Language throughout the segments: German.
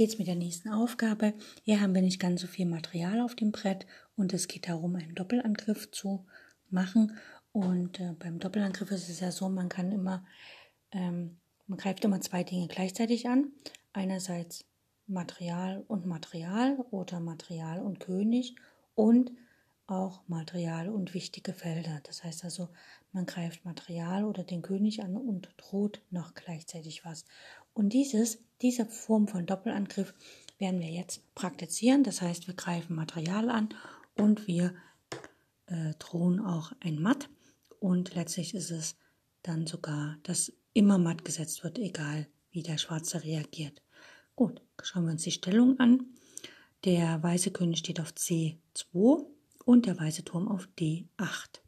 Geht's mit der nächsten Aufgabe. Hier haben wir nicht ganz so viel Material auf dem Brett und es geht darum, einen Doppelangriff zu machen. Und äh, beim Doppelangriff ist es ja so, man kann immer, ähm, man greift immer zwei Dinge gleichzeitig an. Einerseits Material und Material oder Material und König und auch Material und wichtige Felder. Das heißt also, man greift Material oder den König an und droht noch gleichzeitig was. Und dieses, diese Form von Doppelangriff werden wir jetzt praktizieren. Das heißt, wir greifen Material an und wir äh, drohen auch ein Matt. Und letztlich ist es dann sogar, dass immer matt gesetzt wird, egal wie der Schwarze reagiert. Gut, schauen wir uns die Stellung an. Der weiße König steht auf C2 und der weiße Turm auf D8.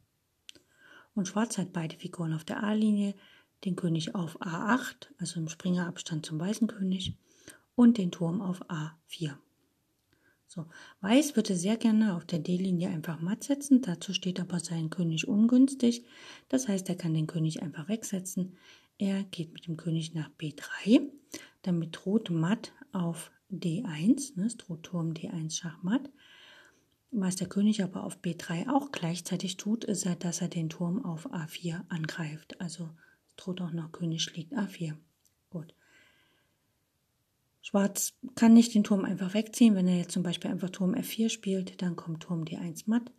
Und Schwarz hat beide Figuren auf der A-Linie, den König auf A8, also im Springerabstand zum weißen König, und den Turm auf A4. So, Weiß würde sehr gerne auf der D-Linie einfach matt setzen, dazu steht aber sein König ungünstig, das heißt, er kann den König einfach wegsetzen. Er geht mit dem König nach B3, damit droht matt auf D1, ne, droht Turm D1 Schachmatt. Was der König aber auf B3 auch gleichzeitig tut, ist, dass er den Turm auf A4 angreift, also droht auch noch König schlägt A4. Gut. Schwarz kann nicht den Turm einfach wegziehen. Wenn er jetzt zum Beispiel einfach Turm F4 spielt, dann kommt Turm D1 matt.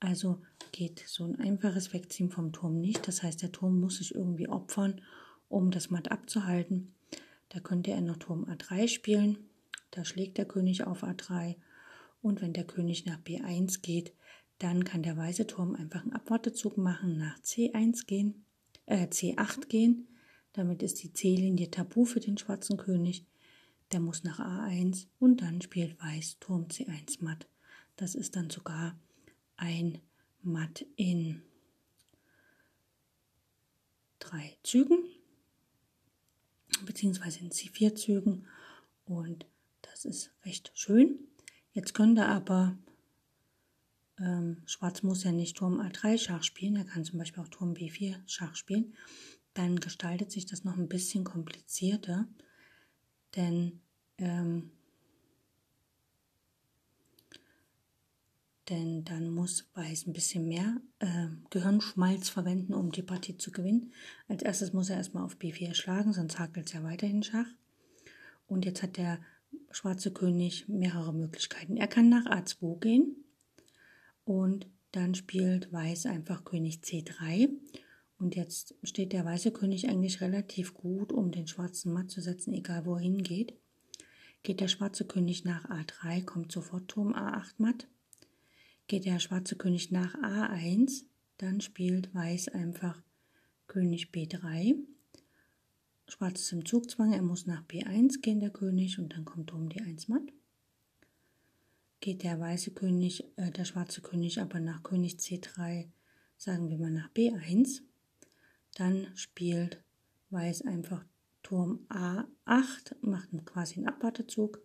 Also geht so ein einfaches Wegziehen vom Turm nicht. Das heißt, der Turm muss sich irgendwie opfern, um das Matt abzuhalten. Da könnte er noch Turm A3 spielen. Da schlägt der König auf A3. Und wenn der König nach B1 geht, dann kann der weiße Turm einfach einen Abwartezug machen, nach C1 gehen äh, C8 gehen. Damit ist die C-Linie tabu für den schwarzen König. Der muss nach A1 und dann spielt Weiß Turm C1 matt. Das ist dann sogar ein Matt in drei Zügen, beziehungsweise in C4 Zügen. Und das ist recht schön. Jetzt könnte aber ähm, Schwarz muss ja nicht Turm A3 Schach spielen, er kann zum Beispiel auch Turm B4 Schach spielen. Dann gestaltet sich das noch ein bisschen komplizierter, denn ähm, denn dann muss Weiß ein bisschen mehr äh, Gehirnschmalz verwenden, um die Partie zu gewinnen. Als erstes muss er erstmal auf B4 schlagen, sonst hakelt es ja weiterhin Schach. Und jetzt hat der schwarze König mehrere Möglichkeiten. Er kann nach A2 gehen, und dann spielt Weiß einfach König C3. Und jetzt steht der weiße König eigentlich relativ gut, um den schwarzen matt zu setzen, egal wo er hingeht. Geht der schwarze König nach A3, kommt sofort Turm A8 matt. Geht der schwarze König nach A1, dann spielt Weiß einfach König B3. Schwarz ist im Zugzwang, er muss nach B1 gehen, der König, und dann kommt Turm D1 matt geht der weiße König, äh, der schwarze König aber nach König C3, sagen wir mal nach B1. Dann spielt Weiß einfach Turm A8, macht quasi einen Abwartezug.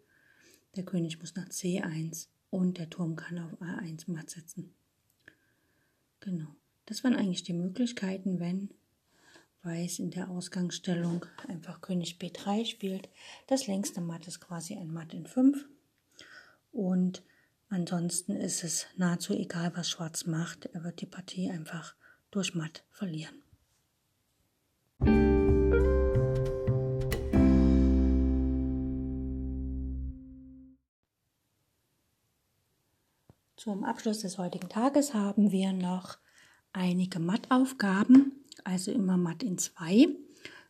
Der König muss nach C1 und der Turm kann auf A1 matt setzen. Genau. Das waren eigentlich die Möglichkeiten, wenn Weiß in der Ausgangsstellung einfach König B3 spielt. Das längste Matt ist quasi ein Matt in 5. Und ansonsten ist es nahezu egal, was Schwarz macht. Er wird die Partie einfach durch Matt verlieren. Zum Abschluss des heutigen Tages haben wir noch einige Mattaufgaben, also immer Matt in zwei,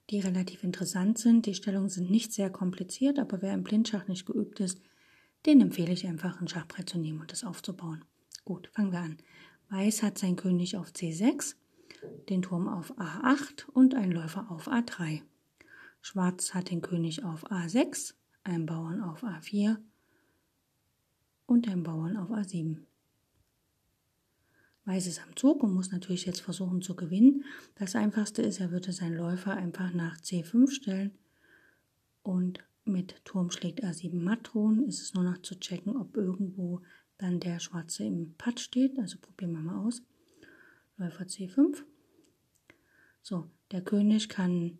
die relativ interessant sind. Die Stellungen sind nicht sehr kompliziert, aber wer im Blindschach nicht geübt ist, den empfehle ich einfach, ein Schachbrett zu nehmen und das aufzubauen. Gut, fangen wir an. Weiß hat sein König auf C6, den Turm auf A8 und einen Läufer auf A3. Schwarz hat den König auf A6, einen Bauern auf A4 und einen Bauern auf A7. Weiß ist am Zug und muss natürlich jetzt versuchen zu gewinnen. Das einfachste ist, er würde seinen Läufer einfach nach C5 stellen und mit Turm schlägt A7 matt drohen. Ist es nur noch zu checken, ob irgendwo dann der Schwarze im Patt steht. Also probieren wir mal aus. Läufer C5. So, der König kann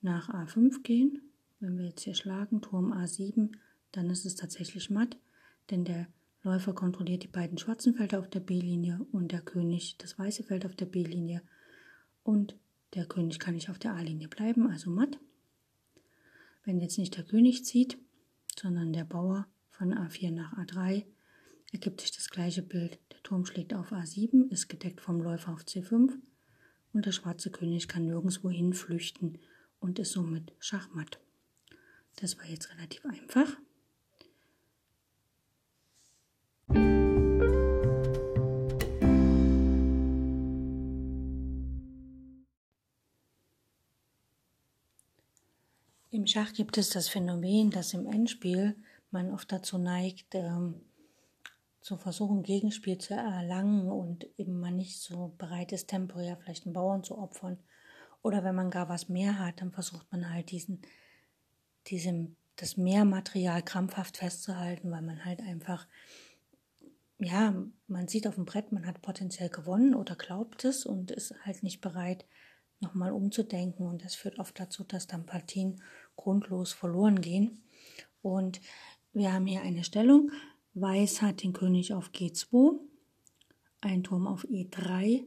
nach A5 gehen. Wenn wir jetzt hier schlagen, Turm A7, dann ist es tatsächlich matt, denn der Läufer kontrolliert die beiden schwarzen Felder auf der B-Linie und der König das weiße Feld auf der B-Linie. Und der König kann nicht auf der A-Linie bleiben, also matt. Wenn jetzt nicht der König zieht, sondern der Bauer von A4 nach A3, ergibt sich das gleiche Bild. Der Turm schlägt auf A7, ist gedeckt vom Läufer auf C5 und der schwarze König kann nirgendwo hin flüchten und ist somit Schachmatt. Das war jetzt relativ einfach. Im Schach gibt es das Phänomen, dass im Endspiel man oft dazu neigt, ähm, zu versuchen, Gegenspiel zu erlangen und eben man nicht so bereit ist, temporär vielleicht einen Bauern zu opfern. Oder wenn man gar was mehr hat, dann versucht man halt diesen, diesem, das Mehrmaterial krampfhaft festzuhalten, weil man halt einfach, ja, man sieht auf dem Brett, man hat potenziell gewonnen oder glaubt es und ist halt nicht bereit, nochmal umzudenken. Und das führt oft dazu, dass dann Partien grundlos verloren gehen. Und wir haben hier eine Stellung. Weiß hat den König auf G2, ein Turm auf E3,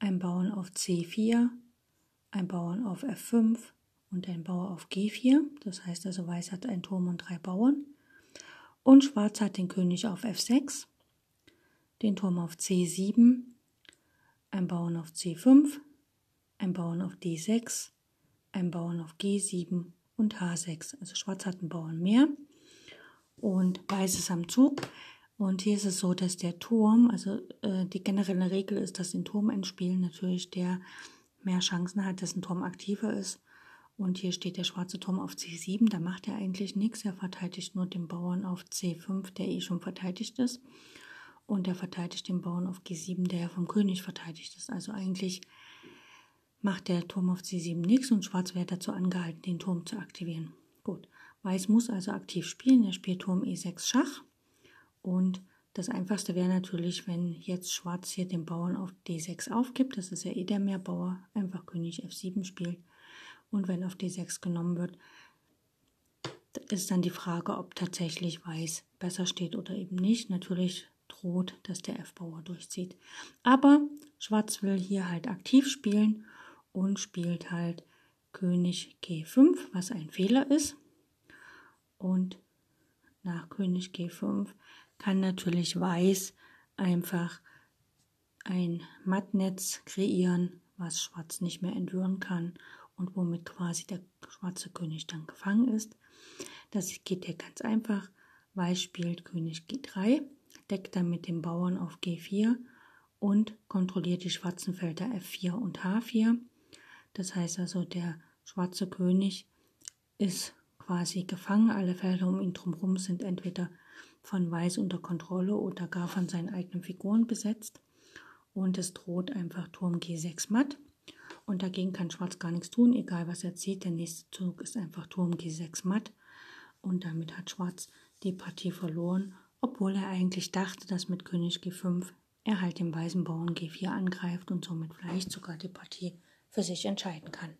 ein Bauern auf C4, ein Bauern auf F5 und ein Bauer auf G4. Das heißt also, Weiß hat einen Turm und drei Bauern. Und Schwarz hat den König auf F6, den Turm auf C7, ein Bauern auf C5, ein Bauern auf D6, ein Bauern auf G7 und H6. Also Schwarz hat einen Bauern mehr und Weiß ist am Zug. Und hier ist es so, dass der Turm, also äh, die generelle Regel ist, dass in Turmendspielen natürlich der mehr Chancen hat, dass ein Turm aktiver ist. Und hier steht der schwarze Turm auf C7, da macht er eigentlich nichts. Er verteidigt nur den Bauern auf C5, der eh schon verteidigt ist. Und er verteidigt den Bauern auf G7, der ja vom König verteidigt ist. Also eigentlich macht der Turm auf C7 nichts und Schwarz wäre dazu angehalten, den Turm zu aktivieren. Gut, Weiß muss also aktiv spielen. Er spielt Turm E6 Schach. Und das einfachste wäre natürlich, wenn jetzt Schwarz hier den Bauern auf D6 aufgibt. Das ist ja eh der Mehrbauer. Einfach König F7 spielt. Und wenn auf D6 genommen wird, ist dann die Frage, ob tatsächlich Weiß besser steht oder eben nicht. Natürlich droht, dass der F-Bauer durchzieht. Aber Schwarz will hier halt aktiv spielen und spielt halt König G5, was ein Fehler ist. Und nach König G5 kann natürlich Weiß einfach ein Mattnetz kreieren, was Schwarz nicht mehr entwirren kann und womit quasi der schwarze König dann gefangen ist. Das geht hier ganz einfach. Weiß spielt König G3, deckt dann mit dem Bauern auf G4 und kontrolliert die schwarzen Felder F4 und H4. Das heißt also, der schwarze König ist quasi gefangen. Alle Felder um ihn drumherum sind entweder von Weiß unter Kontrolle oder gar von seinen eigenen Figuren besetzt. Und es droht einfach Turm G6 matt. Und dagegen kann Schwarz gar nichts tun, egal was er zieht. Der nächste Zug ist einfach Turm G6 matt. Und damit hat Schwarz die Partie verloren, obwohl er eigentlich dachte, dass mit König G5 er halt den weißen Bauern G4 angreift und somit vielleicht sogar die Partie für sich entscheiden kann.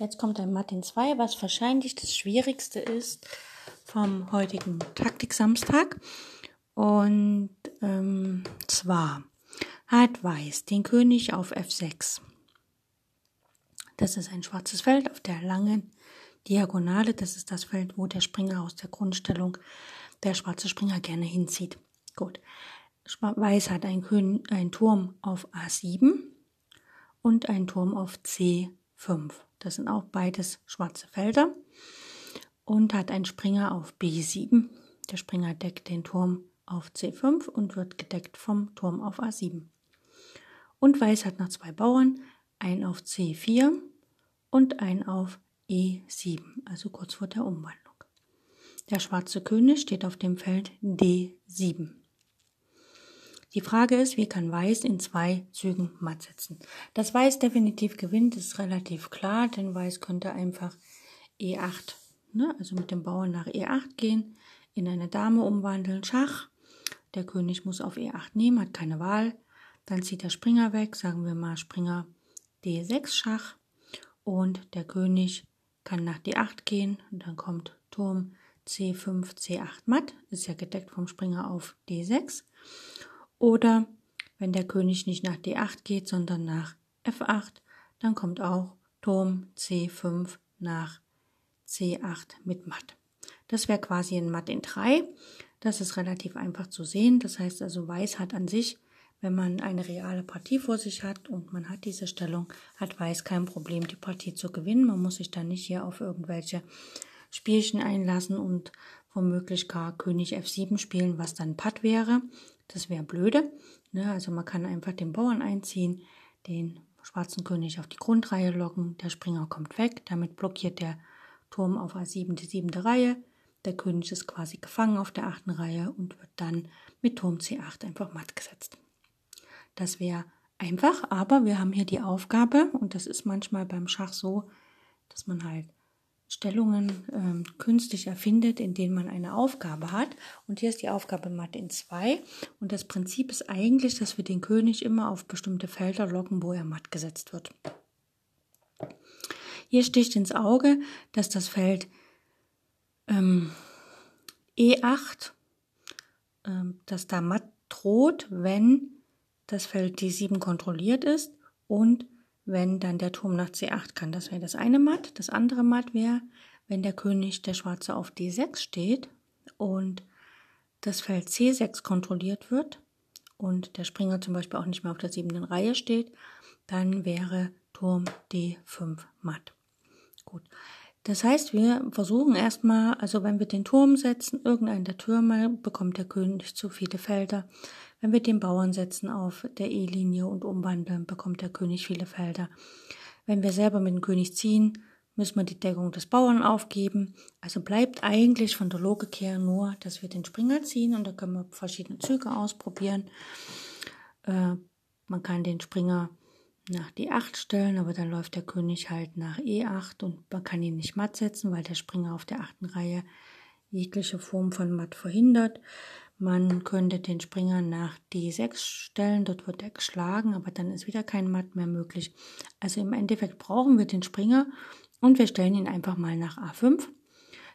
Jetzt kommt ein Martin 2, was wahrscheinlich das Schwierigste ist vom heutigen Taktik-Samstag. Und ähm, zwar hat Weiß den König auf F6. Das ist ein schwarzes Feld auf der langen Diagonale, das ist das Feld, wo der Springer aus der Grundstellung, der schwarze Springer gerne hinzieht. Gut. Weiß hat ein, König, ein Turm auf A7 und ein Turm auf C5. Das sind auch beides schwarze Felder. Und hat einen Springer auf B7. Der Springer deckt den Turm auf C5 und wird gedeckt vom Turm auf A7. Und Weiß hat noch zwei Bauern, einen auf C4 und einen auf E7, also kurz vor der Umwandlung. Der schwarze König steht auf dem Feld D7. Die Frage ist, wie kann Weiß in zwei Zügen matt setzen? Dass Weiß definitiv gewinnt, ist relativ klar, denn Weiß könnte einfach E8, ne, also mit dem Bauern nach E8 gehen, in eine Dame umwandeln, Schach. Der König muss auf E8 nehmen, hat keine Wahl. Dann zieht der Springer weg, sagen wir mal Springer D6 Schach. Und der König kann nach D8 gehen und dann kommt Turm C5, C8 matt, ist ja gedeckt vom Springer auf D6. Oder wenn der König nicht nach D8 geht, sondern nach F8, dann kommt auch Turm C5 nach C8 mit Matt. Das wäre quasi ein Matt in 3. Das ist relativ einfach zu sehen. Das heißt also, Weiß hat an sich, wenn man eine reale Partie vor sich hat und man hat diese Stellung, hat Weiß kein Problem, die Partie zu gewinnen. Man muss sich dann nicht hier auf irgendwelche Spielchen einlassen und womöglich gar König F7 spielen, was dann Patt wäre. Das wäre blöde. Ne? Also man kann einfach den Bauern einziehen, den schwarzen König auf die Grundreihe locken, der Springer kommt weg, damit blockiert der Turm auf A7 die siebte Reihe. Der König ist quasi gefangen auf der achten Reihe und wird dann mit Turm C8 einfach matt gesetzt. Das wäre einfach, aber wir haben hier die Aufgabe, und das ist manchmal beim Schach so, dass man halt Stellungen ähm, künstlich erfindet, in denen man eine Aufgabe hat. Und hier ist die Aufgabe Mathe in 2. Und das Prinzip ist eigentlich, dass wir den König immer auf bestimmte Felder locken, wo er matt gesetzt wird. Hier sticht ins Auge, dass das Feld ähm, E8, ähm, dass da matt droht, wenn das Feld D7 kontrolliert ist und wenn dann der Turm nach C8 kann. Das wäre das eine Matt. Das andere Matt wäre, wenn der König der Schwarze auf D6 steht und das Feld C6 kontrolliert wird und der Springer zum Beispiel auch nicht mehr auf der siebten Reihe steht, dann wäre Turm D5 matt. Gut. Das heißt, wir versuchen erstmal, also wenn wir den Turm setzen, irgendeinen der Türme, bekommt der König zu viele Felder. Wenn wir den Bauern setzen auf der E-Linie und umwandeln, bekommt der König viele Felder. Wenn wir selber mit dem König ziehen, müssen wir die Deckung des Bauern aufgeben. Also bleibt eigentlich von der Logik her nur, dass wir den Springer ziehen und da können wir verschiedene Züge ausprobieren. Äh, man kann den Springer nach D8 stellen, aber dann läuft der König halt nach E8 und man kann ihn nicht matt setzen, weil der Springer auf der achten Reihe jegliche Form von matt verhindert. Man könnte den Springer nach D6 stellen, dort wird er geschlagen, aber dann ist wieder kein Matt mehr möglich. Also im Endeffekt brauchen wir den Springer und wir stellen ihn einfach mal nach A5.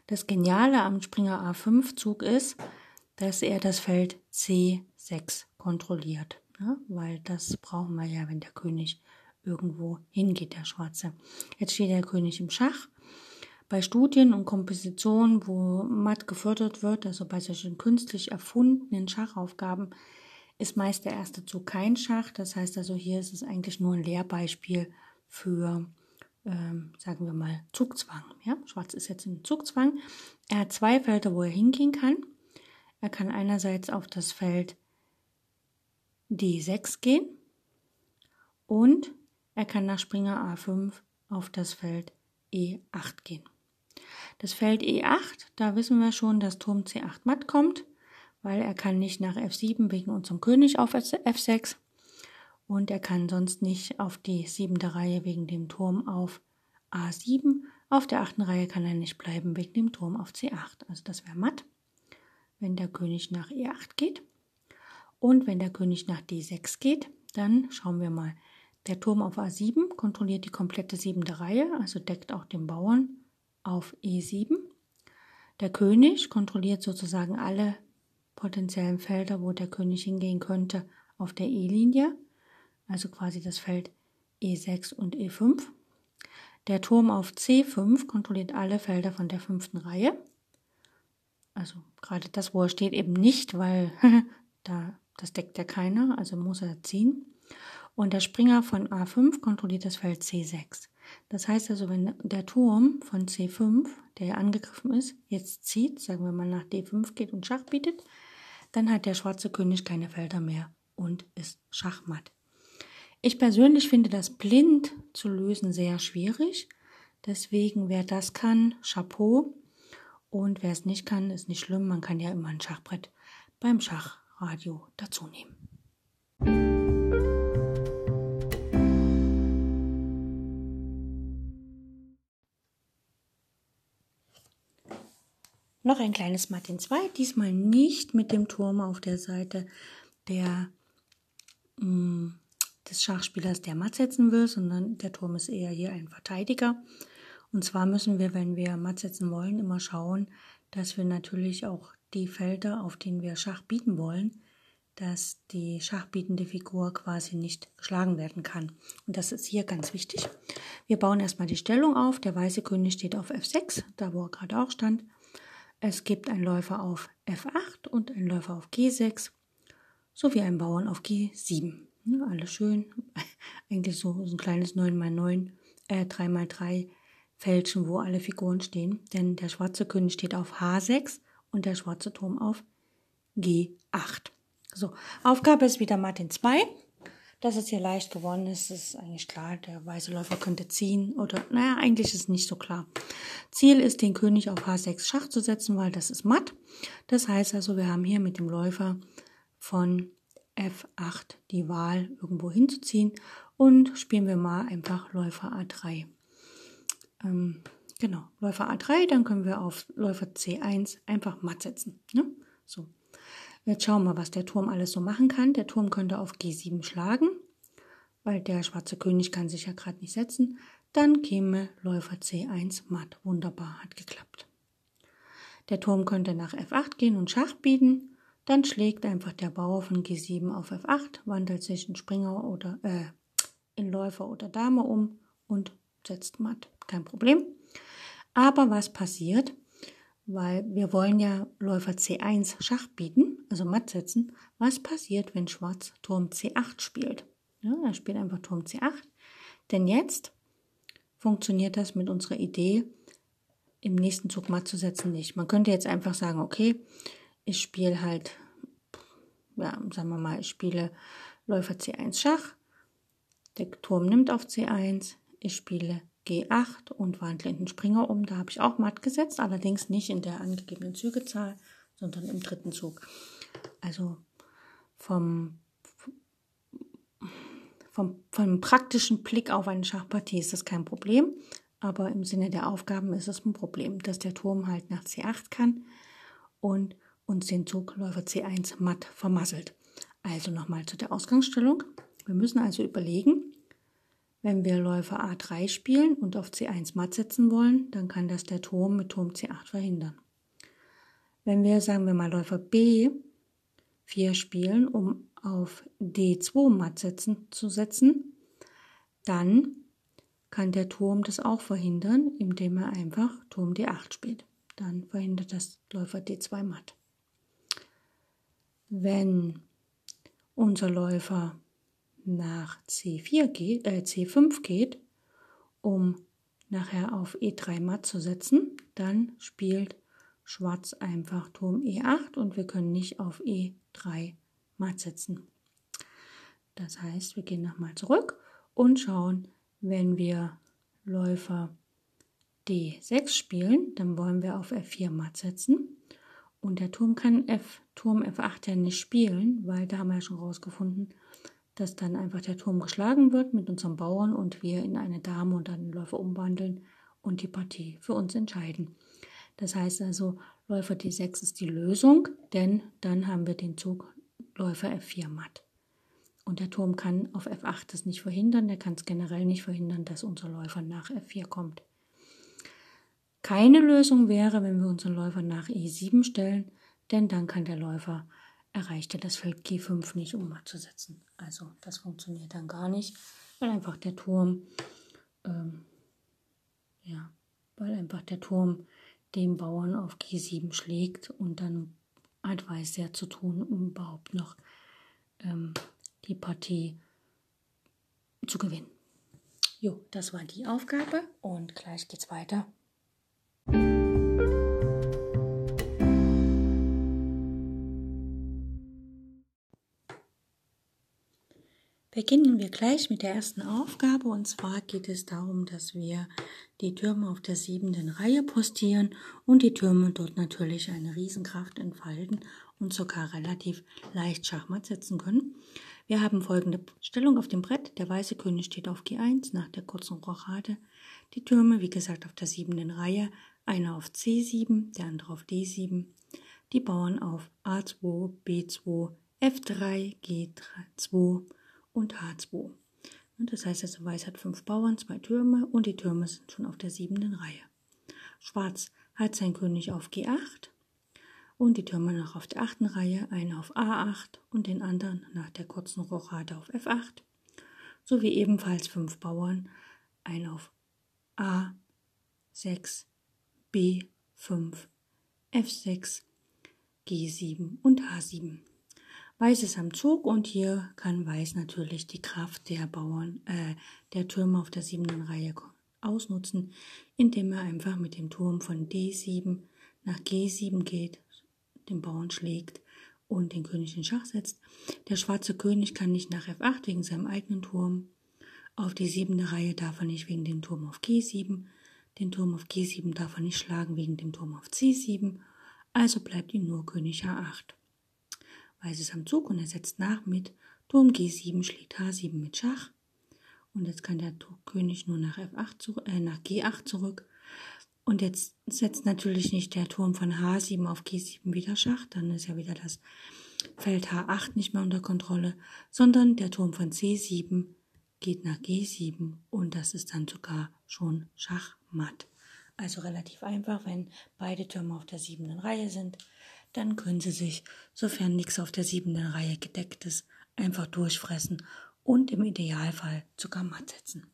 Das Geniale am Springer A5 Zug ist, dass er das Feld C6 kontrolliert, ne? weil das brauchen wir ja, wenn der König irgendwo hingeht, der Schwarze. Jetzt steht der König im Schach bei Studien und Kompositionen, wo Matt gefördert wird, also bei solchen künstlich erfundenen Schachaufgaben, ist meist der erste Zug kein Schach. Das heißt also, hier ist es eigentlich nur ein Lehrbeispiel für, ähm, sagen wir mal, Zugzwang. Ja? Schwarz ist jetzt im Zugzwang. Er hat zwei Felder, wo er hingehen kann. Er kann einerseits auf das Feld D6 gehen und er kann nach Springer A5 auf das Feld E8 gehen. Das Feld E8, da wissen wir schon, dass Turm C8 matt kommt, weil er kann nicht nach F7 wegen unserem König auf F6 und er kann sonst nicht auf die siebente Reihe wegen dem Turm auf A7. Auf der achten Reihe kann er nicht bleiben wegen dem Turm auf C8. Also das wäre matt, wenn der König nach E8 geht. Und wenn der König nach D6 geht, dann schauen wir mal. Der Turm auf A7 kontrolliert die komplette siebente Reihe, also deckt auch den Bauern auf E7. Der König kontrolliert sozusagen alle potenziellen Felder, wo der König hingehen könnte, auf der E-Linie, also quasi das Feld E6 und E5. Der Turm auf C5 kontrolliert alle Felder von der fünften Reihe. Also gerade das, wo er steht, eben nicht, weil da, das deckt ja keiner, also muss er ziehen. Und der Springer von A5 kontrolliert das Feld C6. Das heißt also, wenn der Turm von C5, der angegriffen ist, jetzt zieht, sagen wir mal nach D5 geht und Schach bietet, dann hat der schwarze König keine Felder mehr und ist schachmatt. Ich persönlich finde das blind zu lösen sehr schwierig, Deswegen, wer das kann, Chapeau. Und wer es nicht kann, ist nicht schlimm. Man kann ja immer ein Schachbrett beim Schachradio dazu nehmen. Noch ein kleines Martin 2, diesmal nicht mit dem Turm auf der Seite der, mh, mm, des Schachspielers, der matt setzen will, sondern der Turm ist eher hier ein Verteidiger. Und zwar müssen wir, wenn wir matt setzen wollen, immer schauen, dass wir natürlich auch die Felder, auf denen wir Schach bieten wollen, dass die schachbietende Figur quasi nicht geschlagen werden kann. Und das ist hier ganz wichtig. Wir bauen erstmal die Stellung auf. Der weiße König steht auf F6, da wo er gerade auch stand. Es gibt einen Läufer auf F8 und einen Läufer auf G6 sowie einen Bauern auf G7. Ja, alles schön. Eigentlich so, so ein kleines 9x9, äh, 3x3 Fältchen, wo alle Figuren stehen. Denn der schwarze König steht auf H6 und der schwarze Turm auf G8. So, Aufgabe ist wieder Martin 2. Dass es hier leicht geworden ist, ist eigentlich klar. Der weiße Läufer könnte ziehen oder, naja, eigentlich ist es nicht so klar. Ziel ist, den König auf H6 Schach zu setzen, weil das ist matt. Das heißt also, wir haben hier mit dem Läufer von F8 die Wahl irgendwo hinzuziehen und spielen wir mal einfach Läufer A3. Ähm, genau, Läufer A3, dann können wir auf Läufer C1 einfach matt setzen. Ne? So. Jetzt schauen wir, was der Turm alles so machen kann. Der Turm könnte auf G7 schlagen, weil der schwarze König kann sich ja gerade nicht setzen. Dann käme Läufer C1 matt. Wunderbar, hat geklappt. Der Turm könnte nach F8 gehen und Schach bieten. Dann schlägt einfach der Bauer von G7 auf F8, wandelt sich in Springer oder äh, in Läufer oder Dame um und setzt matt. Kein Problem. Aber was passiert? Weil wir wollen ja Läufer C1 Schach bieten, also matt setzen. Was passiert, wenn Schwarz Turm C8 spielt? Ja, er spielt einfach Turm C8. Denn jetzt funktioniert das mit unserer Idee, im nächsten Zug matt zu setzen, nicht. Man könnte jetzt einfach sagen, okay, ich spiele halt, ja, sagen wir mal, ich spiele Läufer C1 Schach, der Turm nimmt auf C1, ich spiele G8 und wandle in den Springer um. Da habe ich auch matt gesetzt, allerdings nicht in der angegebenen Zügezahl, sondern im dritten Zug. Also vom, vom, vom praktischen Blick auf eine Schachpartie ist das kein Problem, aber im Sinne der Aufgaben ist es ein Problem, dass der Turm halt nach C8 kann und uns den Zug Läufer C1 matt vermasselt. Also nochmal zu der Ausgangsstellung. Wir müssen also überlegen, wenn wir Läufer A3 spielen und auf C1 matt setzen wollen, dann kann das der Turm mit Turm C8 verhindern. Wenn wir, sagen wir mal, Läufer B4 spielen, um auf D2 matt setzen, zu setzen, dann kann der Turm das auch verhindern, indem er einfach Turm D8 spielt. Dann verhindert das Läufer D2 matt. Wenn unser Läufer nach C4 geht, äh, C5 geht, um nachher auf E3 matt zu setzen, dann spielt Schwarz einfach Turm E8 und wir können nicht auf E3 matt setzen. Das heißt, wir gehen nochmal zurück und schauen, wenn wir Läufer D6 spielen, dann wollen wir auf F4 matt setzen. Und der Turm kann F, Turm F8 ja nicht spielen, weil da haben wir ja schon rausgefunden, dass dann einfach der Turm geschlagen wird mit unserem Bauern und wir in eine Dame und einen Läufer umwandeln und die Partie für uns entscheiden. Das heißt also, Läufer D6 ist die Lösung, denn dann haben wir den Zug Läufer F4 matt. Und der Turm kann auf F8 das nicht verhindern, der kann es generell nicht verhindern, dass unser Läufer nach F4 kommt. Keine Lösung wäre, wenn wir unseren Läufer nach E7 stellen, denn dann kann der Läufer erreichte das Feld G5 nicht, um matt. Also das funktioniert dann gar nicht, weil einfach der Turm, ähm, ja, weil einfach der Turm dem Bauern auf G7 schlägt und dann hat Weiß sehr zu tun, um überhaupt noch ähm, die Partie zu gewinnen. Jo, das war die Aufgabe und gleich geht's weiter Beginnen wir gleich mit der ersten Aufgabe und zwar geht es darum, dass wir die Türme auf der siebenten Reihe postieren und die Türme dort natürlich eine Riesenkraft entfalten und sogar relativ leicht Schachmatt setzen können. Wir haben folgende Stellung auf dem Brett. Der weiße König steht auf G1 nach der kurzen Rochade. Die Türme, wie gesagt, auf der siebenten Reihe. Einer auf C7, der andere auf D7. Die Bauern auf A2, B2, F3, G2 und H2. Das heißt also, Weiß hat fünf Bauern, zwei Türme und die Türme sind schon auf der siebenten Reihe. Schwarz hat sein König auf G8 und die Türme noch auf der achten Reihe, einen auf A8 und den anderen nach der kurzen Rochade auf F8, sowie ebenfalls fünf Bauern, ein auf A6, B5, F6, G7 und H7. Weiß ist am Zug und hier kann Weiß natürlich die Kraft der Bauern, äh, der Türme auf der siebten Reihe ausnutzen, indem er einfach mit dem Turm von D7 nach G7 geht, den Bauern schlägt und den König in Schach setzt. Der schwarze König kann nicht nach F8 wegen seinem eigenen Turm. Auf die siebente Reihe darf er nicht wegen dem Turm auf G7. Den Turm auf G7 darf er nicht schlagen wegen dem Turm auf C7. Also bleibt ihm nur König H8. Weiß ist am Zug und er setzt nach mit Turm G7 schlägt H7 mit Schach. Und jetzt kann der König nur nach F8 zu, äh, nach G8 zurück. Und jetzt setzt natürlich nicht der Turm von H7 auf G7 wieder Schach, dann ist ja wieder das Feld H8 nicht mehr unter Kontrolle, sondern der Turm von C7 geht nach G7 und das ist dann sogar schon Schachmatt. Also relativ einfach, wenn beide Türme auf der siebenten Reihe sind, dann können sie sich, sofern nichts auf der siebenten Reihe gedeckt ist, einfach durchfressen und im Idealfall sogar matt setzen.